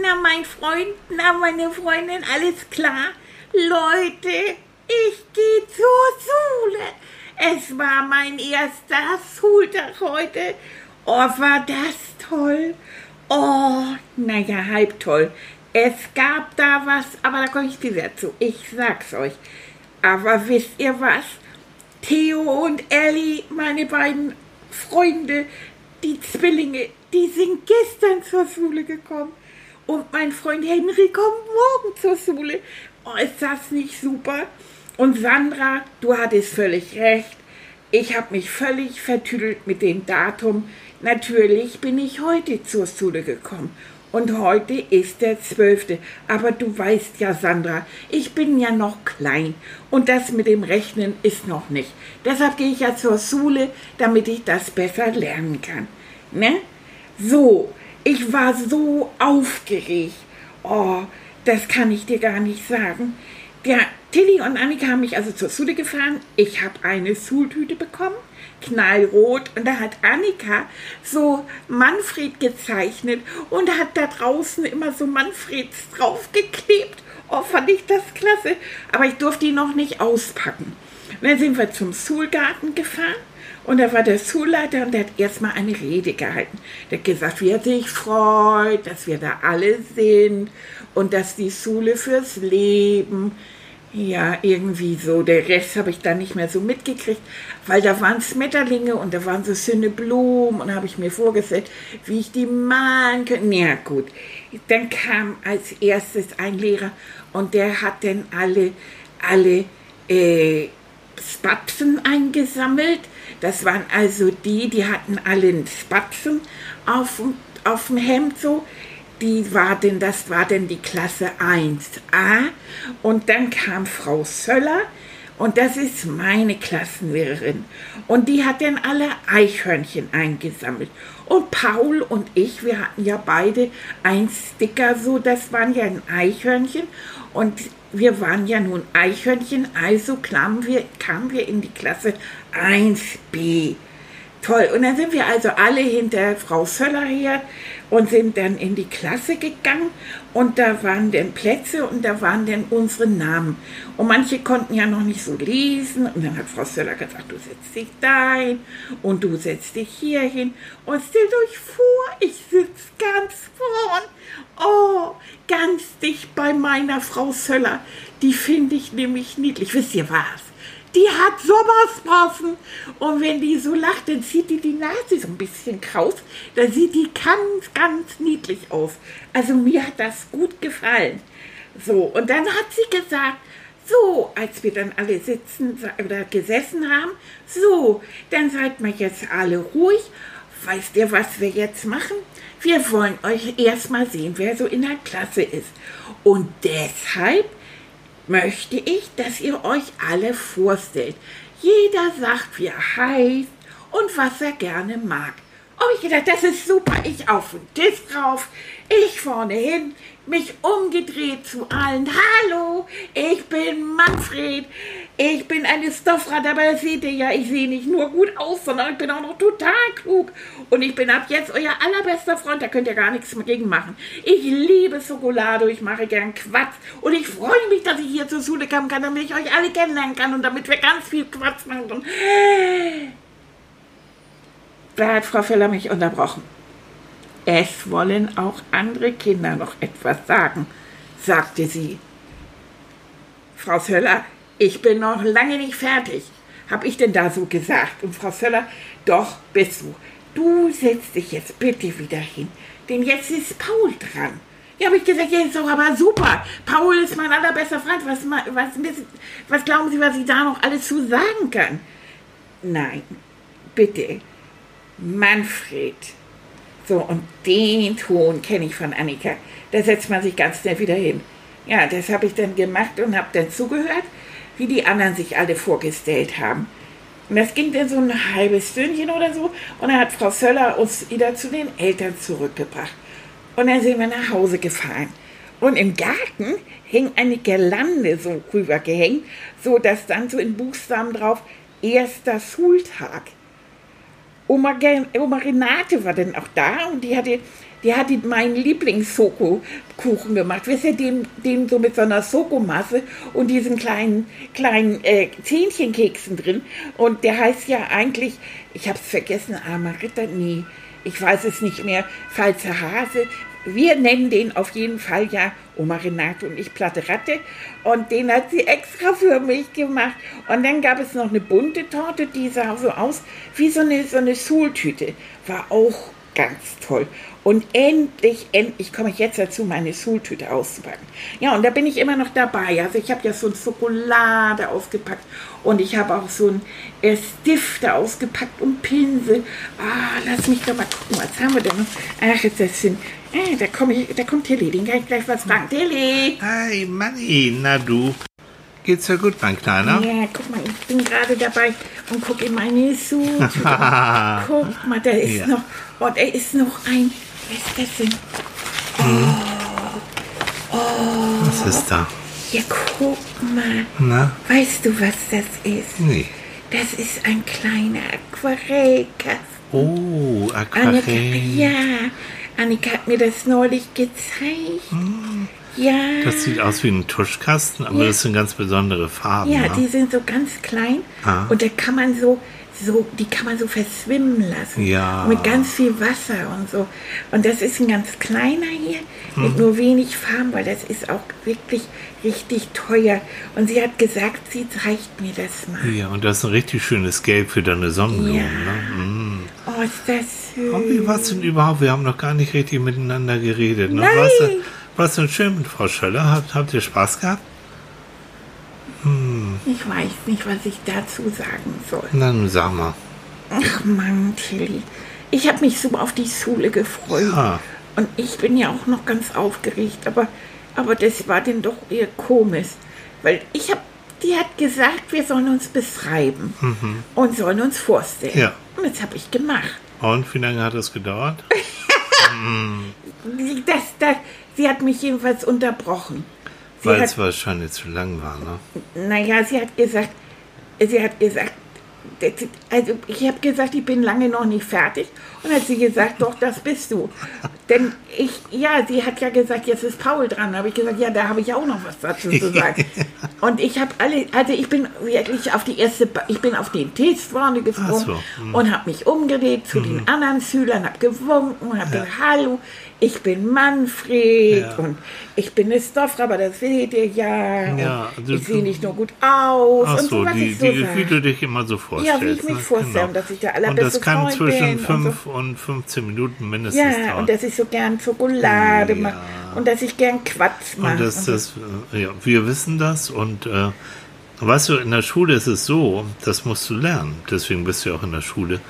na, mein Freund, na, meine Freundin, alles klar? Leute, ich gehe zur Schule. Es war mein erster Schultag heute. Oh, war das toll. Oh, naja, halb toll. Es gab da was, aber da komme ich wieder zu. Ich sag's euch. Aber wisst ihr was? Theo und Ellie, meine beiden Freunde, die Zwillinge, die sind gestern zur Schule gekommen. Und mein Freund Henry kommt morgen zur Schule. Oh, ist das nicht super? Und Sandra, du hattest völlig recht. Ich habe mich völlig vertüdelt mit dem Datum. Natürlich bin ich heute zur Schule gekommen. Und heute ist der zwölfte. Aber du weißt ja, Sandra, ich bin ja noch klein. Und das mit dem Rechnen ist noch nicht. Deshalb gehe ich ja zur Schule, damit ich das besser lernen kann. Ne? So, ich war so aufgeregt. Oh, das kann ich dir gar nicht sagen. Der Tilly und Annika haben mich also zur Schule gefahren. Ich habe eine Schultüte bekommen knallrot und da hat Annika so Manfred gezeichnet und hat da draußen immer so Manfreds draufgeklebt. Oh, fand ich das klasse. Aber ich durfte die noch nicht auspacken. Und dann sind wir zum Schulgarten gefahren und da war der Schulleiter und der hat erstmal eine Rede gehalten. Der hat gesagt, wie er sich freut, dass wir da alle sind und dass die Schule fürs Leben ja, irgendwie so. Der Rest habe ich dann nicht mehr so mitgekriegt, weil da waren Schmetterlinge und da waren so schöne Blumen und habe ich mir vorgestellt, wie ich die malen könnte. Ja, gut. Dann kam als erstes ein Lehrer und der hat dann alle, alle äh, Spatzen eingesammelt. Das waren also die, die hatten alle einen Spatzen auf, auf dem Hemd so die war denn, das war denn die Klasse 1a. Und dann kam Frau Söller und das ist meine Klassenlehrerin. Und die hat dann alle Eichhörnchen eingesammelt. Und Paul und ich, wir hatten ja beide ein Sticker so, das waren ja ein Eichhörnchen. Und wir waren ja nun Eichhörnchen, also kamen wir, kamen wir in die Klasse 1b. Toll. Und dann sind wir also alle hinter Frau Söller her und sind dann in die Klasse gegangen und da waren dann Plätze und da waren dann unsere Namen. Und manche konnten ja noch nicht so lesen und dann hat Frau Söller gesagt, du setzt dich dahin und du setzt dich hier hin und stellt euch vor, ich sitze ganz vorn. Oh, ganz dicht bei meiner Frau Söller. Die finde ich nämlich niedlich. Wisst ihr was? Die hat Sommersprossen. Und wenn die so lacht, dann zieht die die Nase so ein bisschen kraus. Dann sieht die ganz, ganz niedlich aus. Also mir hat das gut gefallen. So, und dann hat sie gesagt, so, als wir dann alle sitzen oder gesessen haben, so, dann seid mal jetzt alle ruhig. Weißt ihr, was wir jetzt machen? Wir wollen euch erstmal sehen, wer so in der Klasse ist. Und deshalb möchte ich, dass ihr euch alle vorstellt. Jeder sagt, wie er heißt und was er gerne mag. Und oh, ich gedacht, das ist super. Ich auf den Tisch drauf, ich vorne hin, mich umgedreht zu allen. Hallo, ich bin Manfred. Ich bin eine Stoffrad, aber seht ihr ja, ich sehe nicht nur gut aus, sondern ich bin auch noch total klug. Und ich bin ab jetzt euer allerbester Freund, da könnt ihr gar nichts gegen machen. Ich liebe Schokolade, ich mache gern Quatsch. Und ich freue mich, dass ich hier zur Schule kommen kann, damit ich euch alle kennenlernen kann und damit wir ganz viel Quatsch machen. Und da hat Frau Feller mich unterbrochen. Es wollen auch andere Kinder noch etwas sagen, sagte sie. Frau Söller, ich bin noch lange nicht fertig. Hab ich denn da so gesagt? Und Frau Söller, doch bist du. Du setzt dich jetzt bitte wieder hin, denn jetzt ist Paul dran. Ja, habe ich gesagt, ja, ist doch aber super. Paul ist mein allerbester Freund. Was, was, was glauben Sie, was ich da noch alles zu sagen kann? Nein, bitte. Manfred. So, und den Ton kenne ich von Annika. Da setzt man sich ganz schnell wieder hin. Ja, das habe ich dann gemacht und habe dann zugehört, wie die anderen sich alle vorgestellt haben. Und das ging dann so ein halbes Stündchen oder so. Und dann hat Frau Söller uns wieder zu den Eltern zurückgebracht. Und dann sind wir nach Hause gefahren. Und im Garten hing eine Girlande so rübergehängt, so dass dann so in Buchstaben drauf erster Schultag. Oma, Oma Renate war dann auch da und die hatte, die hatte meinen Lieblings-Soko-Kuchen gemacht. Wisst ihr, den, den so mit so einer Sokomasse und diesen kleinen, kleinen äh, Zähnchenkeksen drin. Und der heißt ja eigentlich, ich habe es vergessen, armer Ritter, nee, ich weiß es nicht mehr, falscher Hase, wir nennen den auf jeden Fall ja Oma Renate und ich Platte Ratte. Und den hat sie extra für mich gemacht. Und dann gab es noch eine bunte Torte, die sah so aus wie so eine, so eine Schultüte. War auch ganz toll. Und endlich, endlich komme ich jetzt dazu, meine Schultüte auszupacken. Ja, und da bin ich immer noch dabei. Also ich habe ja so ein Schokolade ausgepackt und ich habe auch so ein äh, Stifte ausgepackt und Pinsel. Ah, lass mich doch mal gucken, was haben wir denn noch? Ach, das sind Ey, da, komm ich, da kommt Tilly, den kann ich gleich was fragen. Tilly! Hi, Manni, na du. Geht's dir gut, mein Kleiner? Ja, guck mal, ich bin gerade dabei und gucke in meine Suche. guck mal, da ist ja. noch, oh, da ist noch ein, was ist das denn? Oh, oh. Was ist da? Ja, guck mal. Na? Weißt du, was das ist? Nee. Das ist ein kleiner Aquarellkasten. Oh, Aquarell. Eine, ja, Annika hat mir das neulich gezeigt. Hm. Ja. Das sieht aus wie ein Tuschkasten, aber ja. das sind ganz besondere Farben. Ja, ne? die sind so ganz klein ah. und da kann man so, so, die kann man so verschwimmen lassen. Ja. Mit ganz viel Wasser und so. Und das ist ein ganz kleiner hier hm. mit nur wenig Farben, weil das ist auch wirklich richtig teuer. Und sie hat gesagt, sie zeigt mir das mal. Ja, und das ist ein richtig schönes Gelb für deine Sonnenblumen. Ja. Ne? Mm. Oh, ist das schön. Und wie war es denn überhaupt? Wir haben noch gar nicht richtig miteinander geredet. Ne? Nein. Was denn schön mit Frau Schöller? Habt, habt ihr Spaß gehabt? Hm. Ich weiß nicht, was ich dazu sagen soll. Na, nun sag mal. Ach Mann, Tilly. Ich habe mich so auf die Schule gefreut. Ja. Und ich bin ja auch noch ganz aufgeregt, aber, aber das war denn doch eher komisch. Weil ich habe, die hat gesagt, wir sollen uns beschreiben Mhm. und sollen uns vorstellen. Ja. Und das habe ich gemacht. Und wie lange hat das gedauert? Das, das, sie hat mich jedenfalls unterbrochen. Weil es wahrscheinlich zu lang war, ne? naja, sie hat gesagt, sie hat gesagt, also ich habe gesagt, ich bin lange noch nicht fertig. Und hat sie gesagt, doch, das bist du. Denn ich, ja, sie hat ja gesagt, jetzt ist Paul dran. Da habe ich gesagt, ja, da habe ich auch noch was dazu zu sagen. Und ich habe alle, also ich bin wirklich auf die erste, Ba- ich bin auf den vorne gesprungen so, hm. und habe mich umgedreht zu den anderen Schülern, habe gewunken und habe gesagt, hallo, ich bin Manfred Ja. und ich bin eine Stoff, aber das seht ihr ja. Ja, und du- ich sehe nicht nur gut aus Ach und so, so, die, ich so die, wie du dich immer so vorstellst. Ja, wie ich mich ne? vorstelle, Genau. dass ich der Und allerbeste das kann Freund zwischen bin und 5 und 15 Minuten mindestens Ja, dauern. und dass ich so gern Schokolade Ja. mache und dass ich gern Quatsch mache. Und das, das, äh, ja, wir wissen das und äh, weißt du, in der Schule ist es so, das musst du lernen. Deswegen bist du ja auch in der Schule.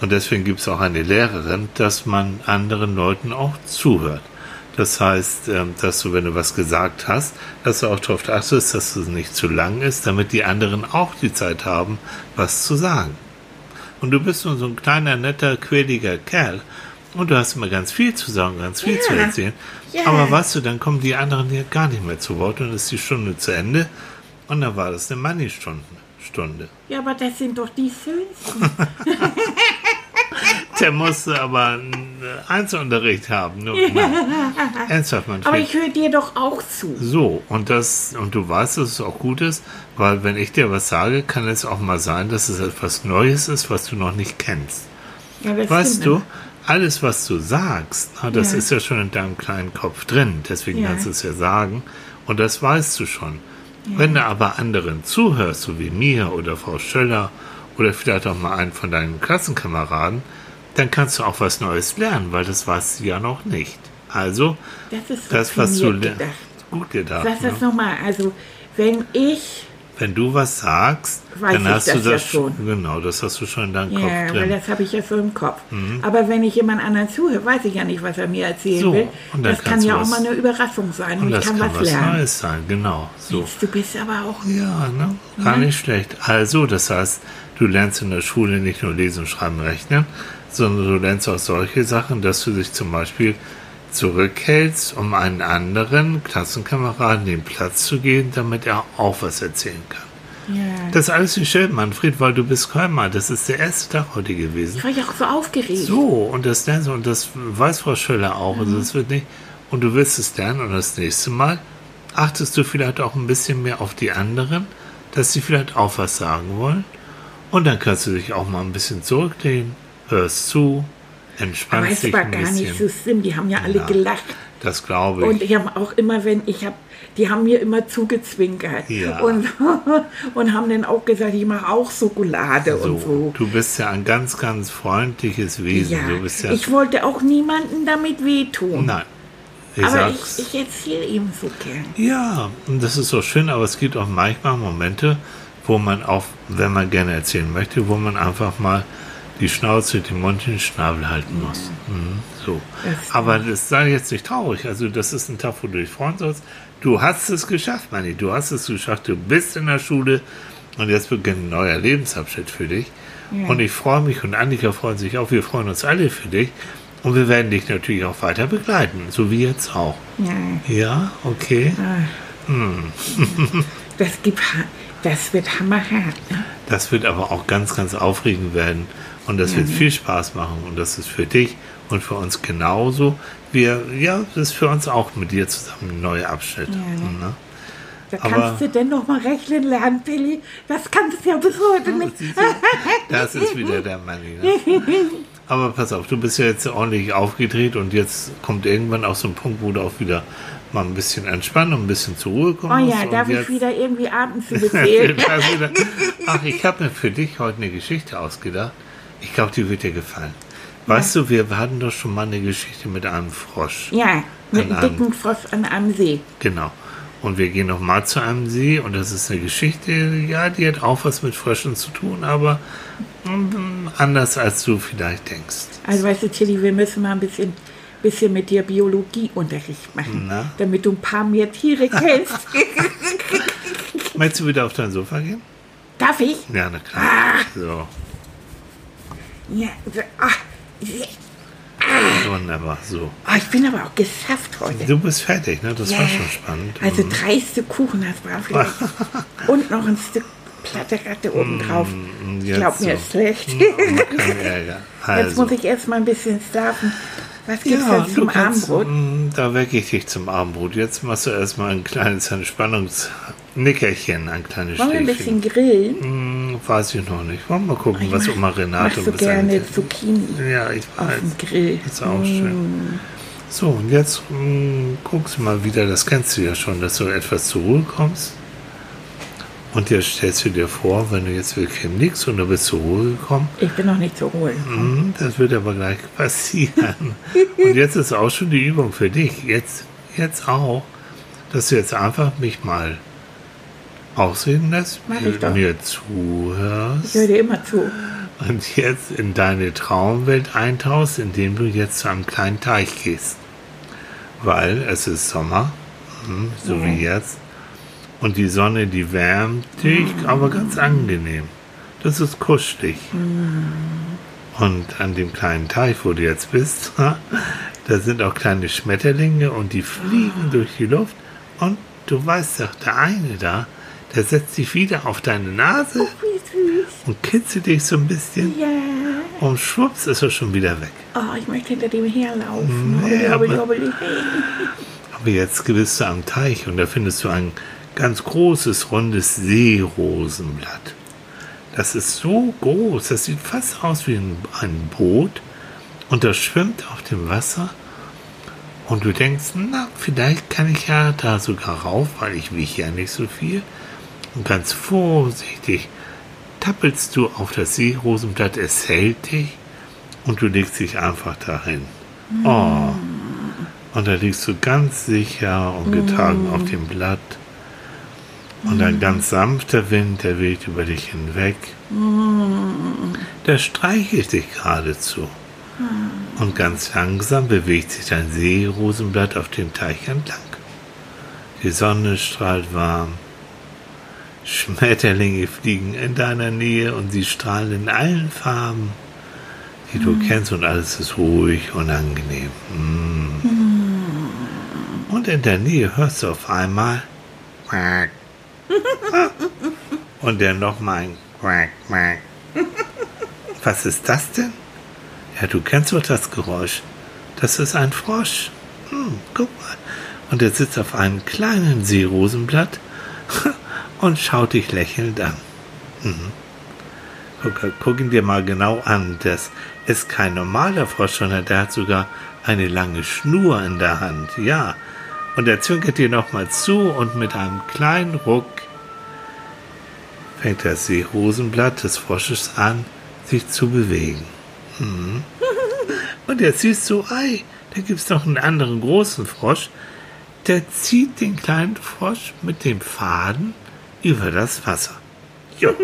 Und deswegen gibt es auch eine Lehrerin, dass man anderen Leuten auch zuhört. Das heißt, ähm, dass du, wenn du was gesagt hast, dass du auch darauf achtest, dass es nicht zu lang ist, damit die anderen auch die Zeit haben, was zu sagen. Und du bist nur so ein kleiner, netter, quäliger Kerl. Und du hast immer ganz viel zu sagen, ganz viel Ja. zu erzählen. Ja. Aber weißt du, dann kommen die anderen hier gar nicht mehr zu Wort und ist die Stunde zu Ende. Und dann war das eine Money-Stunde. Stunde. ja, aber das sind doch die Schönsten. Der musste aber einen Einzelunterricht haben. Nur, nein. Ernsthaft, Manfred. aber ich höre dir doch auch zu. So, und das, und du weißt, dass es auch gut ist, weil wenn ich dir was sage, kann es auch mal sein, dass es etwas Neues ist, was du noch nicht kennst. Ja, das Weißt stimmt. du, alles, was du sagst, na, das Ja. ist ja schon in deinem kleinen Kopf drin, deswegen Ja. kannst du es ja sagen und das weißt du schon. Wenn du aber anderen zuhörst, so wie mir oder Frau Schöller oder vielleicht auch mal einen von deinen Klassenkameraden, dann kannst du auch was Neues lernen, weil das weißt du ja noch nicht. Also, Das ist das, was du lernst, gedacht. gut gedacht. Sag das ne? nochmal. Also, wenn ich wenn du was sagst, Weiß dann ich hast du das ja das schon. Genau, das hast du schon in deinem Ja, Kopf weil drin. Mhm. das habe ich ja so im Kopf. Aber wenn ich jemand anderen zuhöre, weiß ich ja nicht, was er mir erzählen So, will. Das kann ja auch was- mal eine Überraschung sein und, Und ich das kann, kann was was lernen. Neues sein, genau. So. Du bist aber auch Ja, ne? Gar nicht schlecht. Also, das heißt, du lernst in der Schule nicht nur lesen, schreiben, rechnen, sondern du lernst auch solche Sachen, dass du dich zum Beispiel zurückhältst, um einen anderen Klassenkameraden den Platz zu geben, damit er auch was erzählen kann. Ja. Das ist alles nicht schön, Manfred, weil du bist Kölner. Das ist der erste Tag heute gewesen. Ich war ja auch so aufgeregt. So, und das lernst du, und das weiß Frau Schöller auch. Also das wird nicht, und du willst es lernen, und das nächste Mal achtest du vielleicht auch ein bisschen mehr auf die anderen, dass sie vielleicht auch was sagen wollen. Und dann kannst du dich auch mal ein bisschen zurücklehnen, hörst zu, aber entspannst es dich war ein gar bisschen. nicht so schlimm. Die haben ja alle Ja. gelacht. das glaube ich. Und ich habe auch immer, wenn ich habe, die haben mir immer zugezwinkert Ja. und, und haben dann auch gesagt, ich mache auch Schokolade und so. Du bist ja ein ganz, ganz freundliches Wesen. Ja, ja. ich wollte auch niemanden damit wehtun. nein. Ich aber ich, ich erzähle ihm so gern. Ja, und das ist so schön, aber es gibt auch manchmal Momente, wo man auch, wenn man gerne erzählen möchte, wo man einfach mal die Schnauze, den Mund, den Schnabel halten muss. Mhm, so. Das- Aber das sei jetzt nicht traurig. Also, das ist ein Tag, wo du dich freuen sollst. Du hast es geschafft, Manni. Du hast es geschafft. Du bist in der Schule und jetzt beginnt ein neuer Lebensabschnitt für dich. Ja. Und ich freue mich und Annika freut sich auch. Wir freuen uns alle für dich. Und wir werden dich natürlich auch weiter begleiten, so wie jetzt auch. Ja, Ja, okay. das gibt, das wird hammerhart. Ne? Das wird aber auch ganz, ganz aufregend werden. Und das wird viel Spaß machen. Und das ist für dich und für uns genauso. Wir, ja, das ist für uns auch mit dir zusammen ein neuer Abschnitt. Ne? Da Aber- kannst du denn noch mal rechnen lernen, Billy. Das kannst du ja bis heute nicht. Das ist wieder der Manni. Ne? Aber pass auf, du bist ja jetzt ordentlich aufgedreht und jetzt kommt irgendwann auch so ein Punkt, wo du auch wieder mal ein bisschen entspannen und ein bisschen zur Ruhe kommen Oh ja, und darf ich jetzt- wieder irgendwie? Das wieder- Ach, ich habe mir für dich heute eine Geschichte ausgedacht. Ich glaube, die wird dir gefallen. Weißt du, wir hatten doch schon mal eine Geschichte mit einem Frosch. ja, mit einem dicken Frosch an einem See. Genau. Und wir gehen noch mal zu einem See und das ist eine Geschichte, ja, die hat auch was mit Fröschen zu tun, aber mm, anders als du vielleicht denkst. Also weißt du, Tilly, wir müssen mal ein bisschen, bisschen mit dir Biologieunterricht machen, Na? damit du ein paar mehr Tiere kennst. Möchtest du wieder auf dein Sofa gehen? Darf ich? Ja, na klar. So, Ja, so, ach, ja. wunderbar. So. Ah, ich bin aber auch geschafft heute. Du bist fertig, ne? Das Ja. war schon spannend. Also Mhm. drei Stück Kuchen, das war vielleicht. Und noch ein Stück platte Ratte obendrauf. Mm, Ich jetzt glaube, mir so. ist schlecht. Kein Ärger. Jetzt Also. muss ich erst mal ein bisschen schlafen. Was gibt's Ja, denn zum kannst, Abendbrot? mm, da wecke ich dich zum Abendbrot. Jetzt machst du erstmal ein kleines Entspannungsnickerchen, ein kleines Wollen wir ein bisschen grillen? Mm, weiß ich noch nicht. Wollen wir mal gucken, was Oma Renate so gerne Zucchini Ja, ich auf weiß. dem Grill. Das ist auch schön. So, und jetzt mm, guckst du mal wieder, das kennst du ja schon, dass du etwas zur Ruhe kommst. Und jetzt stellst du dir vor, wenn du jetzt bequem liegst und du bist zur Ruhe gekommen, Ich bin noch nicht zu holen. Mm, Das wird aber gleich passieren. Und jetzt ist auch schon die Übung für dich. Jetzt, jetzt auch, dass du jetzt einfach mich mal ausreden lässt, Mach ich doch. mir Ich zuhörst höre dir immer zu. und jetzt in deine Traumwelt eintauchst, indem du jetzt zu einem kleinen Teich gehst. Weil es ist Sommer, mm, so wie jetzt. Und die Sonne, die wärmt dich, aber ganz angenehm. Das ist kuschelig. Und an dem kleinen Teich, wo du jetzt bist, da sind auch kleine Schmetterlinge und die fliegen durch die Luft. Und du weißt doch, der eine da, der setzt sich wieder auf deine Nase süß. und kitzelt dich so ein bisschen. Ja. Und schwupps ist er schon wieder weg. Oh, ich möchte hinter dem herlaufen. Hobbeli, aber-. Aber jetzt bist du am Teich und da findest du ein ganz großes, rundes Seerosenblatt. Das ist so groß, das sieht fast aus wie ein, Boot und das schwimmt auf dem Wasser. Und du denkst, na, vielleicht kann ich ja da sogar rauf, weil ich wiege ja nicht so viel. Und ganz vorsichtig tappelst du auf das Seerosenblatt, es hält dich und du legst dich einfach dahin. Oh. Und da liegst du ganz sicher und getragen auf dem Blatt. Und ein ganz sanfter Wind, der weht über dich hinweg. Der streichelt dich geradezu. Und ganz langsam bewegt sich dein Seerosenblatt auf dem Teich entlang. Die Sonne strahlt warm. Schmetterlinge fliegen in deiner Nähe und sie strahlen in allen Farben, die du kennst und alles ist ruhig und angenehm. Mm. Und in der Nähe hörst du auf einmal Quack. Und dann nochmal ein Quack, Quack. Was ist das denn? Ja, du kennst doch das Geräusch. Das ist ein Frosch. Hm, guck mal. Und er sitzt auf einem kleinen Seerosenblatt und schaut dich lächelnd an. Mhm. Guck, guck, ihn dir mal genau an. Das ist kein normaler Frosch, sondern der hat sogar eine lange Schnur in der Hand. Ja. Und er zwinkert dir nochmal zu und mit einem kleinen Ruck fängt das Seerosenblatt des Frosches an, sich zu bewegen. Mhm. Und er siehst so, ei, da gibt's noch einen anderen großen Frosch, der zieht den kleinen Frosch mit dem Faden über das Wasser. Jo.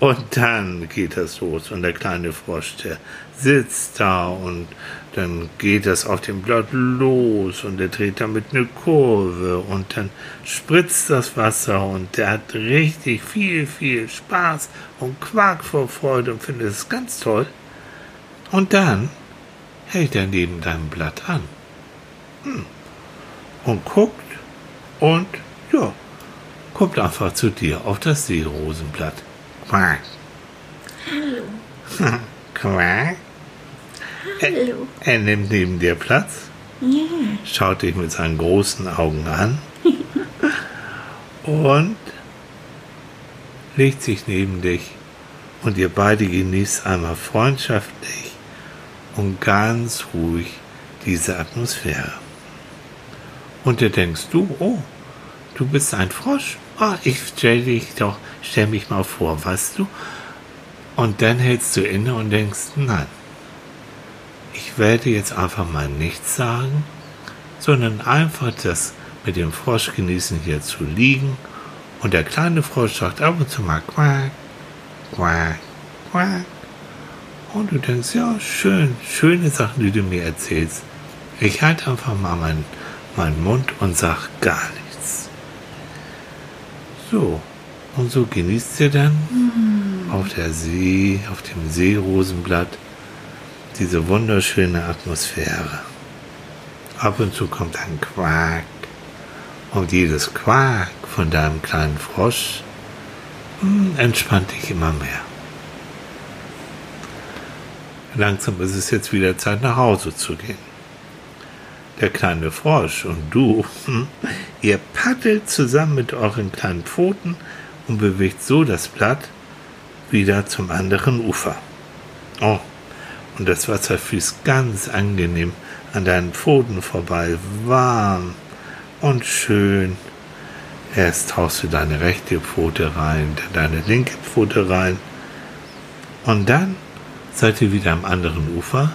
Und dann geht das los und der kleine Frosch, der sitzt da und dann geht das auf dem Blatt los und der dreht damit eine Kurve und dann spritzt das Wasser und der hat richtig viel, viel Spaß und Quark vor Freude und findet es ganz toll. Und dann hält er neben deinem Blatt an hm. und guckt und ja, kommt einfach zu dir auf das Seerosenblatt. Quack. Hallo. Quack. Hallo. Er, er nimmt neben dir Platz, Ja. schaut dich mit seinen großen Augen an und legt sich neben dich und ihr beide genießt einmal freundschaftlich und ganz ruhig diese Atmosphäre. Und da denkst du, oh, du bist ein Frosch. Oh, ich stell dich doch, stell mich mal vor, weißt du? Und dann hältst du inne und denkst, nein, ich werde jetzt einfach mal nichts sagen, sondern einfach das mit dem Frosch genießen, hier zu liegen. Und der kleine Frosch sagt ab und zu mal quack, quack, quack. Und du denkst, ja, schön, schöne Sachen, die du mir erzählst. Ich halte einfach mal meinen meinen Mund und sag gar nichts. So, und so genießt ihr dann auf der See, auf dem Seerosenblatt diese wunderschöne Atmosphäre. Ab und zu kommt ein Quack und jedes Quack von deinem kleinen Frosch hm, entspannt dich immer mehr. Langsam ist es jetzt wieder Zeit, nach Hause zu gehen. Der kleine Frosch und du, hm, ihr paddelt zusammen mit euren kleinen Pfoten und bewegt so das Blatt wieder zum anderen Ufer. Oh, und das Wasser fließt ganz angenehm an deinen Pfoten vorbei, warm und schön. Erst tauchst du deine rechte Pfote rein, dann deine linke Pfote rein und dann seid ihr wieder am anderen Ufer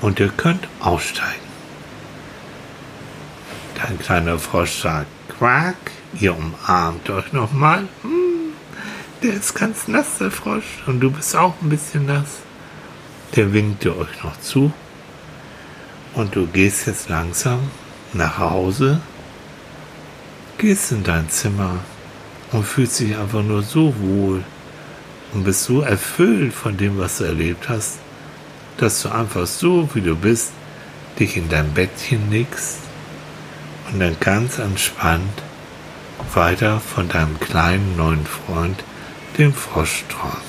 und ihr könnt aussteigen. Dein kleiner Frosch sagt Quack, ihr umarmt euch nochmal. Hm, der ist ganz nass, der Frosch, und du bist auch ein bisschen nass. Der winkte euch noch zu und du gehst jetzt langsam nach Hause, gehst in dein Zimmer und fühlst dich einfach nur so wohl und bist so erfüllt von dem, was du erlebt hast, dass du einfach so, wie du bist, dich in dein Bettchen legst und dann ganz entspannt weiter von deinem kleinen neuen Freund, dem Frosch träumst.